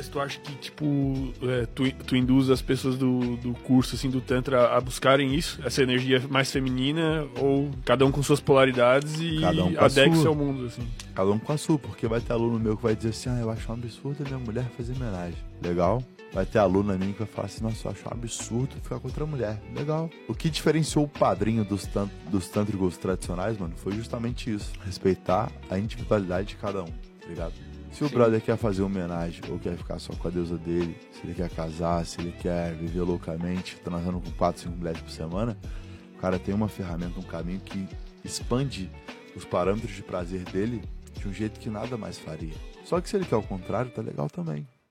Mas tu acha que, tipo, é, tu, tu induz as pessoas do, do curso, assim, do Tantra a buscarem isso? Essa energia mais feminina? Ou cada um com suas polaridades e Cada um com a adeque-se sua. ao mundo, assim? Cada um com a sua, porque vai ter aluno meu que vai dizer assim, ah, eu acho um absurdo a minha mulher fazer homenagem. Legal. Vai ter aluno minha que vai falar assim, nossa, eu acho um absurdo ficar com outra mulher. Legal. O que diferenciou o padrinho dos, tan dos tântricos tradicionais, mano, foi justamente isso. Respeitar a individualidade de cada um, tá ligado? Se o Sim. brother quer fazer homenagem ou quer ficar só com a deusa dele, se ele quer casar, se ele quer viver loucamente, transando com 4, 5 mulheres por semana, o cara tem uma ferramenta, um caminho que expande os parâmetros de prazer dele de um jeito que nada mais faria. Só que se ele quer o contrário, tá legal também.